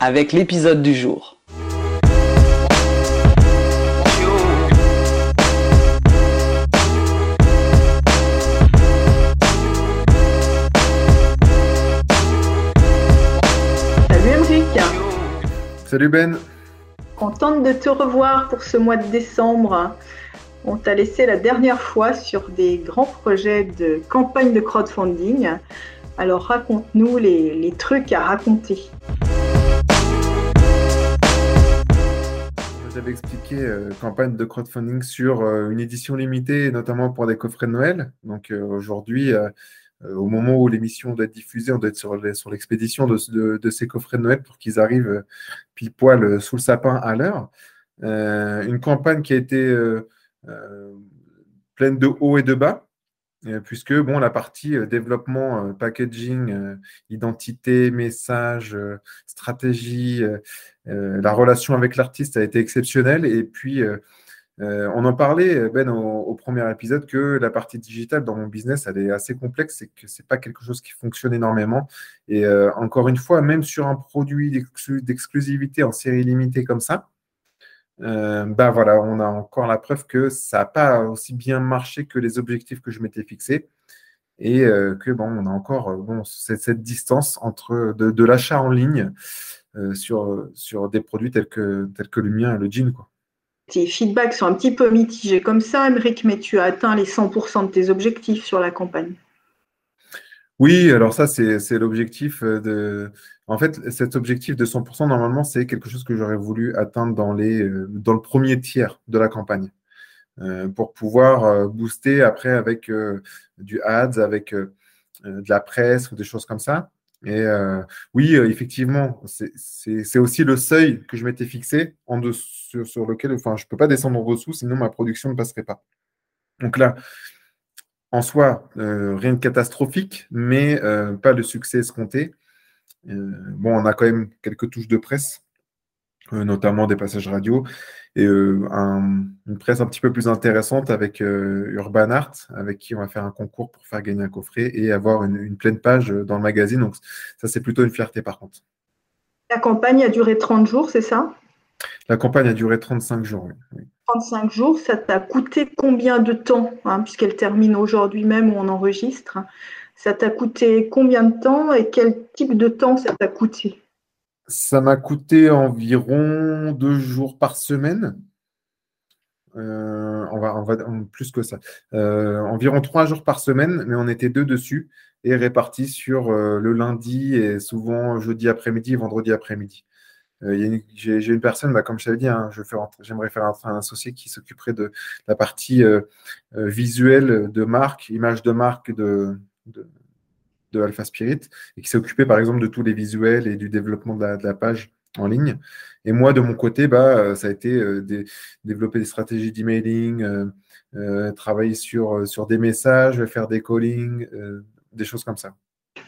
avec l'épisode du jour. Salut Emric. Salut Ben. Contente de te revoir pour ce mois de décembre. On t'a laissé la dernière fois sur des grands projets de campagne de crowdfunding. Alors raconte-nous les, les trucs à raconter. J'avais expliqué euh, campagne de crowdfunding sur euh, une édition limitée, notamment pour des coffrets de Noël. Donc euh, aujourd'hui, au moment où l'émission doit être diffusée, on doit être sur, l'expédition de, ces coffrets de Noël pour qu'ils arrivent pile poil sous le sapin à l'heure. Une campagne qui a été pleine de hauts et de bas. Puisque bon, la partie développement, packaging, identité, message, stratégie, la relation avec l'artiste a été exceptionnelle. Et puis, euh, euh, on en parlait, Ben, au, premier épisode, que la partie digitale dans mon business, elle est assez complexe et que c'est pas quelque chose qui fonctionne énormément. Et euh, encore une fois, même sur un produit d'exclu- d'exclusivité en série limitée comme ça, euh, ben voilà, on a encore la preuve que ça n'a pas aussi bien marché que les objectifs que je m'étais fixés. Et euh, que bon, on a encore euh, bon, cette, cette distance entre de, de l'achat en ligne euh, sur, sur des produits tels que, tels que le mien et le jean. Quoi. Tes feedbacks sont un petit peu mitigés comme ça, Emric, mais tu as atteint les 100% de tes objectifs sur la campagne. Oui, alors ça, c'est l'objectif de. En fait, cet objectif de 100%, normalement, c'est quelque chose que j'aurais voulu atteindre dans les, dans le premier tiers de la campagne. Euh, pour pouvoir euh, booster après avec euh, du ads, avec de la presse ou des choses comme ça. Et oui, effectivement, c'est aussi le seuil que je m'étais fixé en sur, lequel enfin, je ne peux pas descendre en dessous, sinon ma production ne passerait pas. Donc là, en soi, rien de catastrophique, mais pas le succès escompté. Bon, on a quand même quelques touches de presse, notamment des passages radio, et euh, un- une presse un petit peu plus intéressante avec euh, Urban Art, avec qui on va faire un concours pour faire gagner un coffret et avoir une, une pleine page euh, dans le magazine. Donc ça, c'est plutôt une fierté par contre. La campagne a duré 30 jours, c'est ça? La campagne a duré 35 jours. oui. Oui. 35 jours, ça t'a coûté combien de temps, hein, puisqu'elle termine aujourd'hui même où on enregistre? Ça t'a coûté combien de temps et quel type de temps ça t'a coûté? Ça m'a coûté environ deux jours par semaine. Euh, on va, plus que ça. Euh, environ trois jours par semaine, mais on était deux dessus et répartis sur euh, le lundi et souvent jeudi après-midi vendredi après-midi. J'ai une personne, bah, comme je t'avais dit, hein, j'aimerais faire un associé qui s'occuperait de la partie visuelle de marque, image de marque de, de Alpha Spirit et qui s'est occupé par exemple de tous les visuels et du développement de la, de la page en ligne. Et moi, de mon côté, bah, euh, ça a été euh, des- développer des stratégies d'emailing, euh, euh, travailler sur, sur des messages, faire des callings, des choses comme ça.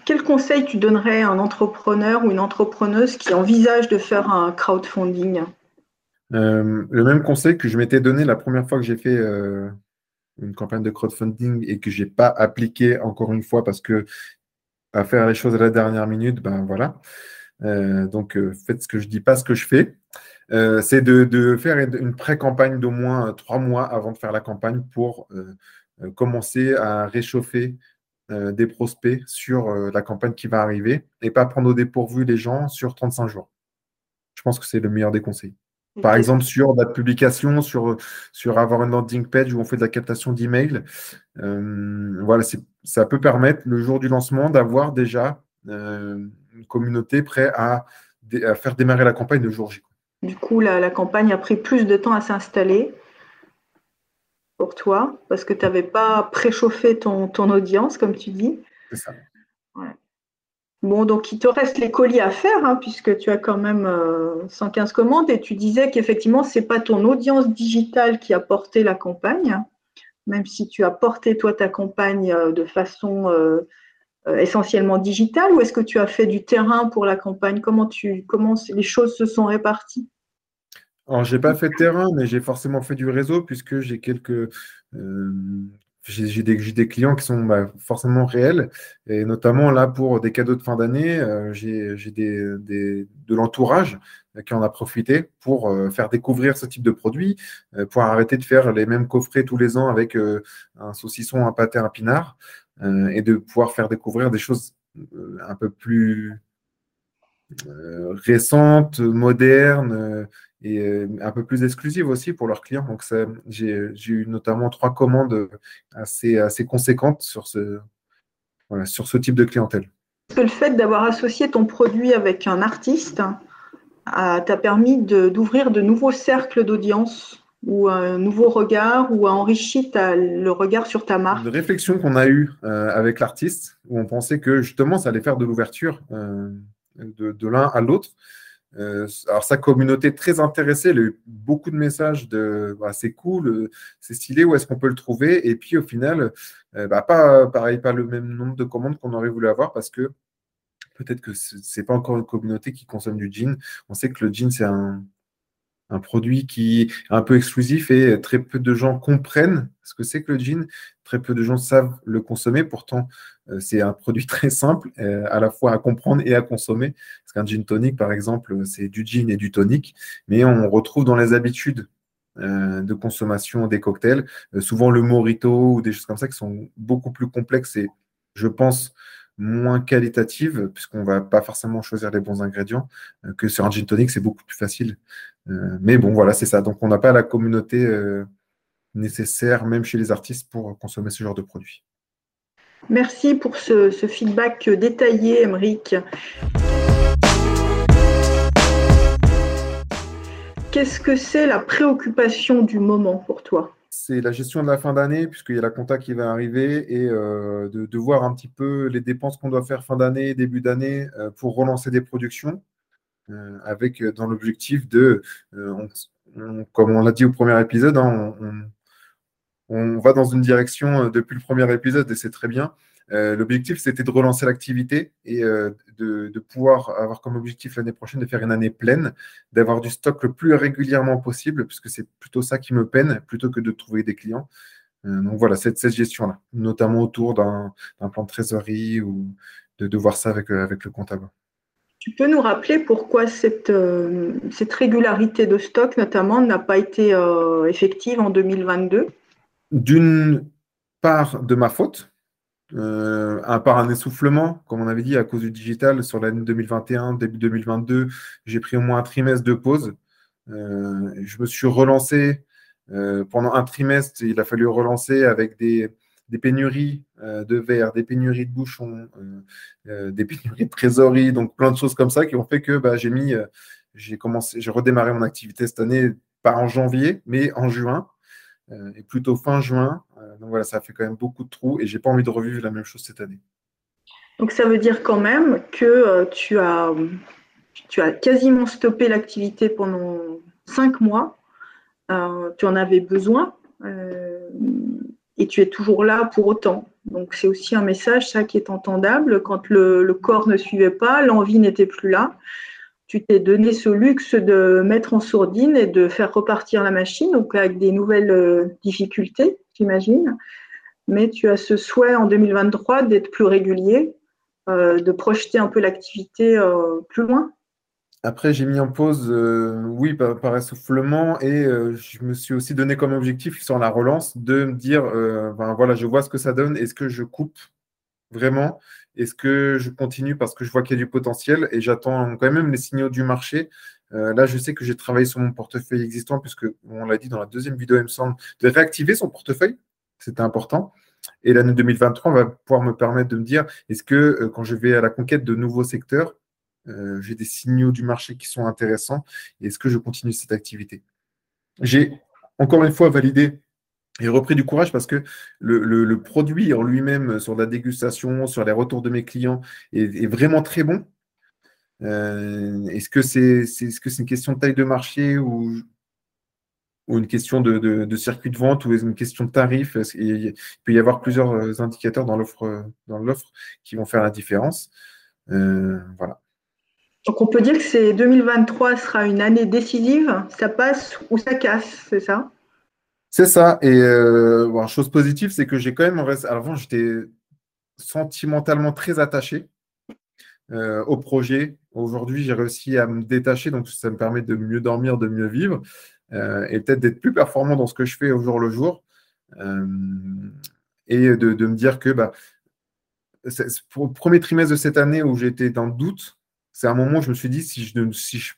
Quel conseil tu donnerais à un entrepreneur ou une entrepreneuse qui envisage de faire un crowdfunding? Le même conseil que je m'étais donné la première fois que j'ai fait une campagne de crowdfunding et que j'ai pas appliqué encore une fois parce que à faire les choses à la dernière minute, ben voilà. Euh, donc euh, faites ce que je dis, pas ce que je fais. Euh, c'est de, faire une pré-campagne d'au moins trois mois avant de faire la campagne pour commencer à réchauffer des prospects sur la campagne qui va arriver et pas prendre au dépourvu les gens sur 35 jours. Je pense que c'est le meilleur des conseils. Par exemple, sur la publication, sur, sur avoir une landing page où on fait de la captation d'email, euh, voilà, ça peut permettre le jour du lancement d'avoir déjà euh, une communauté prête à, faire démarrer la campagne le jour J. Du coup, la, la campagne a pris plus de temps à s'installer pour toi parce que tu n'avais pas préchauffé ton, ton audience, comme tu dis. C'est ça. Bon, donc il te reste les colis à faire, hein, puisque tu as quand même 115 euh, commandes, et tu disais qu'effectivement, ce n'est pas ton audience digitale qui a porté la campagne, même si tu as porté toi ta campagne euh, de façon euh, essentiellement digitale, ou est-ce que tu as fait du terrain pour la campagne? Comment, tu, comment les choses se sont réparties? Alors, j'ai pas fait de terrain, mais j'ai forcément fait du réseau puisque j'ai quelques, j'ai des, clients qui sont bah, forcément réels, et notamment là pour des cadeaux de fin d'année, euh, j'ai de l'entourage qui en a profité pour euh, faire découvrir ce type de produit, euh, pour arrêter de faire les mêmes coffrets tous les ans avec un saucisson, un pâté, un pinard, et de pouvoir faire découvrir des choses un peu plus récentes, modernes et euh, un peu plus exclusive aussi pour leurs clients. Donc, j'ai eu notamment trois commandes assez, assez conséquentes sur ce, sur ce type de clientèle. Est-ce que le fait d'avoir associé ton produit avec un artiste t'a permis d'ouvrir de, nouveaux cercles d'audience ou un nouveau regard ou a enrichi le regard sur ta marque? Une réflexion qu'on a eue euh, avec l'artiste où on pensait que justement ça allait faire de l'ouverture euh, de, de l'un à l'autre. Euh, alors, sa communauté très intéressée, elle a eu beaucoup de messages de bah, c'est cool, euh, c'est stylé, où est-ce qu'on peut le trouver? Et puis, au final, euh, bah, pas pareil, pas le même nombre de commandes qu'on aurait voulu avoir parce que peut-être que ce n'est pas encore une communauté qui consomme du jean. On sait que le jean, c'est un, un produit qui est un peu exclusif et très peu de gens comprennent ce que c'est que le gin. Très peu de gens savent le consommer. Pourtant, euh, c'est un produit très simple euh, à la fois à comprendre et à consommer. Parce qu'un gin tonic, par exemple, c'est du gin et du tonic, mais on retrouve dans les habitudes euh, de consommation des cocktails, souvent le morito ou des choses comme ça qui sont beaucoup plus complexes et, je pense, moins qualitatives, puisqu'on ne va pas forcément choisir les bons ingrédients, que sur un gin tonic, c'est beaucoup plus facile. Mais bon, voilà, c'est ça. Donc, on n'a pas la communauté nécessaire, même chez les artistes, pour consommer ce genre de produits. Merci pour ce, feedback détaillé, Emeric. Qu'est-ce que c'est la préoccupation du moment pour toi? C'est la gestion de la fin d'année, puisqu'il y a la compta qui va arriver, et euh, de, voir un petit peu les dépenses qu'on doit faire fin d'année, début d'année, euh, pour relancer des productions, euh, avec dans l'objectif de, comme on l'a dit au premier épisode, hein, on, va dans une direction euh, depuis le premier épisode et c'est très bien. Euh, l'objectif, c'était de relancer l'activité et euh, de, pouvoir avoir comme objectif l'année prochaine de faire une année pleine, d'avoir du stock le plus régulièrement possible, puisque c'est plutôt ça qui me peine, plutôt que de trouver des clients. donc voilà, cette, cette gestion-là, notamment autour d'un plan de trésorerie ou de, voir ça avec le comptable. Tu peux nous rappeler pourquoi cette, cette régularité de stock, notamment, n'a pas été effective en 2022 d'une part de ma faute, euh, un par un essoufflement, comme on avait dit, à cause du digital sur l'année 2021, début 2022, j'ai pris au moins un trimestre de pause. Euh, je me suis relancé euh, pendant un trimestre, il a fallu relancer avec des, pénuries de verre, des pénuries de bouchons, des pénuries de trésorerie, donc plein de choses comme ça qui ont fait que bah, j'ai mis, j'ai commencé, j'ai redémarré mon activité cette année, pas en janvier, mais en juin. Euh, et plutôt fin juin. Euh, donc voilà, ça fait quand même beaucoup de trous et j'ai pas envie de revivre la même chose cette année. Donc ça veut dire quand même que euh, tu, as, tu as quasiment stoppé l'activité pendant cinq mois. tu en avais besoin et tu es toujours là pour autant. Donc c'est aussi un message, ça qui est entendable. Quand le corps ne suivait pas, l'envie n'était plus là tu t'es donné ce luxe de mettre en sourdine et de faire repartir la machine, donc avec des nouvelles euh, difficultés, j'imagine. Mais tu as ce souhait en 2023 d'être plus régulier, euh, de projeter un peu l'activité euh, plus loin. Après, j'ai mis en pause, oui, par, essoufflement, et je me suis aussi donné comme objectif sur la relance de me dire, ben, voilà, je vois ce que ça donne, est-ce que je coupe vraiment? Est-ce que je continue parce que je vois qu'il y a du potentiel et j'attends quand même les signaux du marché? Euh, Là, je sais que j'ai travaillé sur mon portefeuille existant puisque, on l'a dit dans la deuxième vidéo, il me semble, de réactiver son portefeuille. C'était important. Et l'année 2023 va pouvoir me permettre de me dire est-ce que euh, quand je vais à la conquête de nouveaux secteurs, euh, j'ai des signaux du marché qui sont intéressants et est-ce que je continue cette activité? J'ai encore une fois validé j'ai repris du courage parce que le, produit en lui-même, sur la dégustation, sur les retours de mes clients, est, vraiment très bon. Euh, est-ce que c'est -ce une question de taille de marché ou, une question de, circuit de vente ou une question de tarif? Il peut y avoir plusieurs euh, indicateurs dans l'offre qui vont faire la différence? Euh, voilà. Donc on peut dire que 2023 sera une année décisive, ça passe ou ça casse, c'est ça? C'est ça. Et euh, chose positive, c'est que j'ai quand même, avant j'étais sentimentalement très attaché euh, au projet. Aujourd'hui, j'ai réussi à me détacher, donc ça me permet de mieux dormir, de mieux vivre et peut-être d'être plus performant dans ce que je fais au jour le jour. et de, me dire que bah, le premier trimestre de cette année où j'étais dans le doute, c'est un moment où je me suis dit, si je ne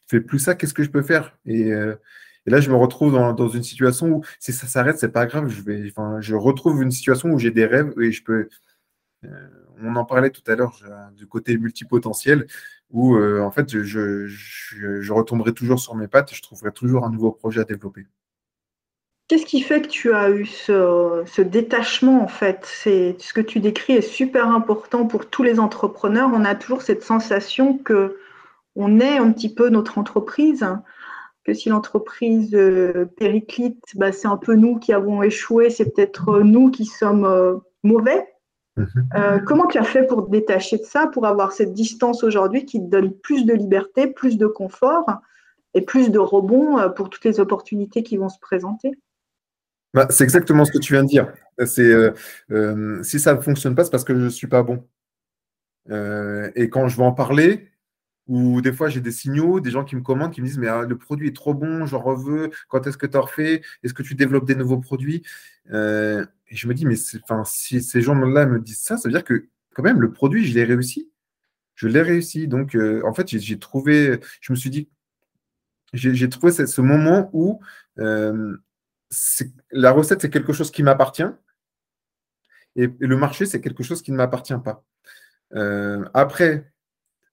fais plus ça, qu'est-ce que je peux faire? Euh, et, là, je me retrouve dans, une situation où si ça s'arrête, c'est pas grave. Je, vais, enfin, je retrouve une situation où j'ai des rêves et je peux. Euh, on en parlait tout à l'heure du côté multipotentiel, où euh, en fait, je, je, retomberai toujours sur mes pattes je trouverai toujours un nouveau projet à développer. Qu'est-ce qui fait que tu as eu ce, détachement en fait? C'est ce que tu décris est super important pour tous les entrepreneurs. On a toujours cette sensation que on est un petit peu notre entreprise, que si l'entreprise euh, périclite, bah, c'est un peu nous qui avons échoué, c'est peut-être nous qui sommes euh, mauvais. Mhm. Euh, comment tu as fait pour te détacher de ça, pour avoir cette distance aujourd'hui qui te donne plus de liberté, plus de confort et plus de rebond pour toutes les opportunités qui vont se présenter? Bah, c'est exactement ce que tu viens de dire. C'est euh, euh, si ça ne fonctionne pas, c'est parce que je ne suis pas bon. Euh, et quand je vais en parler, ou des fois j'ai des signaux, des gens qui me commandent, qui me disent Mais ah, le produit est trop bon, j'en reveux, quand est-ce que tu en refais? Est-ce que tu développes des nouveaux produits? Et je me dis Mais si ces gens-là me disent ça, ça veut dire que quand même le produit, je l'ai réussi. Je l'ai réussi. Donc en fait, j'ai trouvé, je me suis dit, j'ai trouvé ce, moment où la recette, c'est quelque chose qui m'appartient. Et, le marché, c'est quelque chose qui ne m'appartient pas. Euh, après,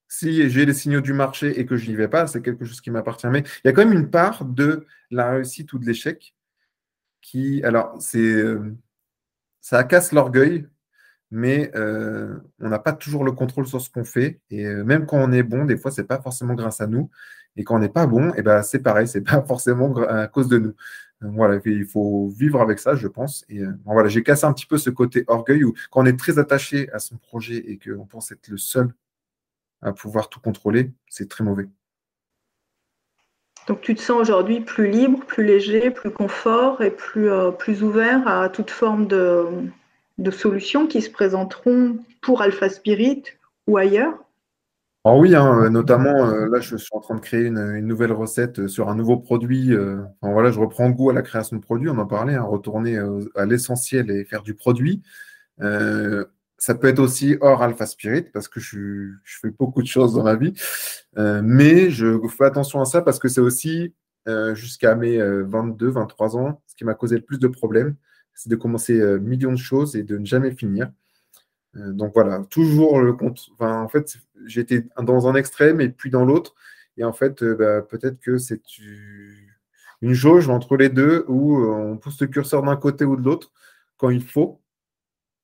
si j'ai les signaux du marché et que je n'y vais pas, c'est quelque chose qui m'appartient. Mais il y a quand même une part de la réussite ou de l'échec qui, alors, c'est, euh, ça casse l'orgueil, mais euh, on n'a pas toujours le contrôle sur ce qu'on fait. Et même quand on est bon, des fois, ce n'est pas forcément grâce à nous. Et quand on n'est pas bon, eh ben, c'est pareil, ce n'est pas forcément à cause de nous. Voilà, il faut vivre avec ça, je pense. Et euh, voilà, j'ai cassé un petit peu ce côté orgueil où quand on est très attaché à son projet et qu'on pense être le seul à pouvoir tout contrôler, c'est très mauvais. Donc tu te sens aujourd'hui plus libre, plus léger, plus confort et plus, euh, plus ouvert à toute forme de, de solutions qui se présenteront pour Alpha Spirit ou ailleurs? Ah oui, hein, notamment, euh, là, je suis en train de créer une, nouvelle recette euh, sur un nouveau produit. Euh, voilà, je reprends goût à la création de produits, on en parlait, hein, retourner à l'essentiel et faire du produit. ça peut être aussi hors Alpha Spirit parce que je, fais beaucoup de choses dans ma vie. mais je fais attention à ça parce que c'est aussi jusqu'à mes 22, 23 ans, ce qui m'a causé le plus de problèmes, c'est de commencer millions de choses et de ne jamais finir. Donc voilà, toujours le compte. en fait, j'étais dans un extrême et puis dans l'autre. Et en fait, euh, bah, peut-être que c'est une jauge entre les deux où euh, on pousse le curseur d'un côté ou de l'autre quand il faut.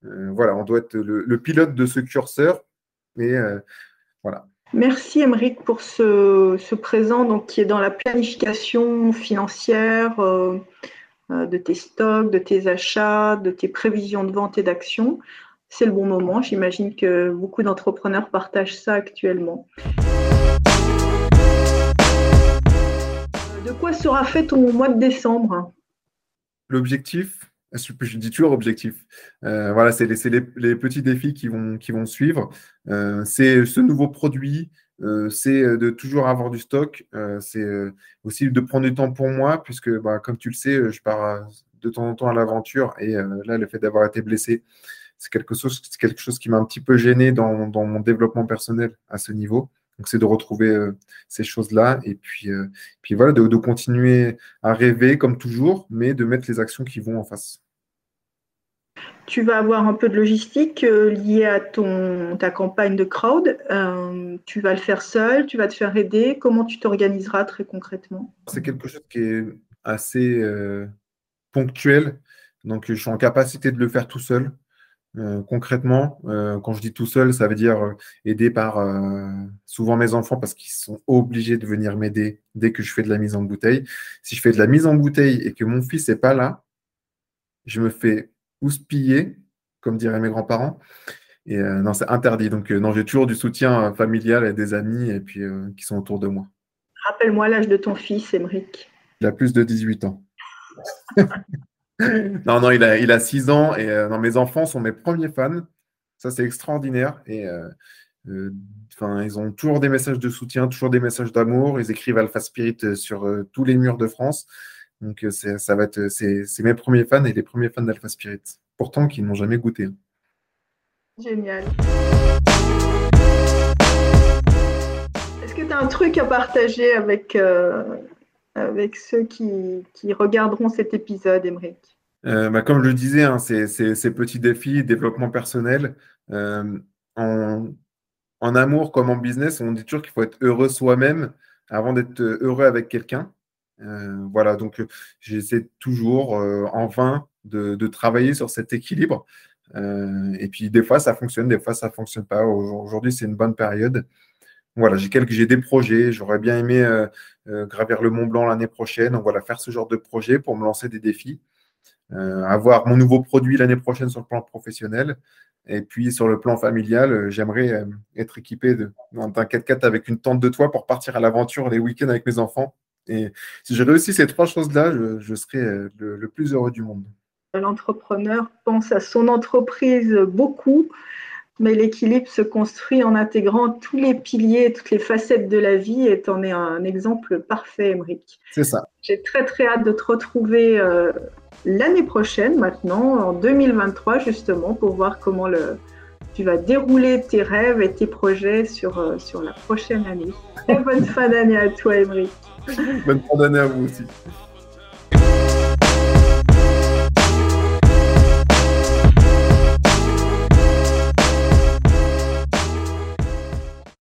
Euh, voilà, on doit être le, pilote de ce curseur. Et voilà. Merci Émeric pour ce, présent donc, qui est dans la planification financière de tes stocks, de tes achats, de tes prévisions de vente et d'action c'est le bon moment. J'imagine que beaucoup d'entrepreneurs partagent ça actuellement. De quoi sera fait ton mois de décembre? L'objectif, je dis toujours objectif. Euh, voilà, c'est les, petits défis qui vont, suivre. Euh, c'est ce nouveau produit, euh, c'est de toujours avoir du stock. c'est aussi de prendre du temps pour moi, puisque, bah, comme tu le sais, je pars de temps en temps à l'aventure. Et là, le fait d'avoir été blessé, c'est quelque chose, quelque chose qui m'a un petit peu gêné dans, mon développement personnel à ce niveau. Donc, c'est de retrouver euh, ces choses-là et puis, euh, puis voilà, de, continuer à rêver comme toujours, mais de mettre les actions qui vont en face. Tu vas avoir un peu de logistique euh, liée à ton, ta campagne de crowd. tu vas le faire seul, tu vas te faire aider. Comment tu t'organiseras très concrètement? C'est quelque chose qui est assez ponctuel Donc, je suis en capacité de le faire tout seul. Euh, concrètement, euh, quand je dis tout seul, ça veut dire euh, aidé par souvent mes enfants parce qu'ils sont obligés de venir m'aider dès que je fais de la mise en bouteille. Si je fais de la mise en bouteille et que mon fils n'est pas là, je me fais houspiller, comme diraient mes grands-parents. Et non, c'est interdit. Donc, non, j'ai toujours du soutien familial et des amis et puis qui sont autour de moi. Rappelle-moi l'âge de ton fils, Émeric. Il a plus de 18 ans. non, non, il a, il a 6 ans et euh, mes enfants sont mes premiers fans. Ça, c'est extraordinaire. Et euh, euh, enfin, ils ont toujours des messages de soutien, toujours des messages d'amour. Ils écrivent Alpha Spirit sur tous les murs de France. Donc, ça va être, c'est, mes premiers fans et les premiers fans d'Alpha Spirit. Pourtant, qu'ils n'ont jamais goûté. Génial. Est-ce que tu as un truc à partager avec, avec ceux qui, regarderont cet épisode, Émeric euh, bah, Comme je le disais, hein, ces, petits défis, développement personnel, euh, en, amour comme en business, on dit toujours qu'il faut être heureux soi-même avant d'être heureux avec quelqu'un. Euh, voilà, donc j'essaie toujours en vain de, travailler sur cet équilibre. et puis des fois ça fonctionne, des fois ça ne fonctionne pas. Aujourd'hui c'est une bonne période voilà, j'ai quelques, j'ai des projets. J'aurais bien aimé euh, euh, gravir le Mont Blanc l'année prochaine. Donc voilà, faire ce genre de projet pour me lancer des défis. Euh, avoir mon nouveau produit l'année prochaine sur le plan professionnel. Et puis sur le plan familial, j'aimerais être équipé d'un 4x4 avec une tente de toit pour partir à l'aventure les week-ends avec mes enfants. Et si j'ai réussi ces trois choses-là, je, serai le plus heureux du monde. L'entrepreneur pense à son entreprise beaucoup mais l'équilibre se construit en intégrant tous les piliers, toutes les facettes de la vie et en es un exemple parfait, Emric. C'est ça. J'ai très très hâte de te retrouver euh, l'année prochaine maintenant, en 2023 justement, pour voir comment le, tu vas dérouler tes rêves et tes projets sur, euh, sur la prochaine année. Très bonne fin d'année à toi, Emric. bonne fin d'année à vous aussi.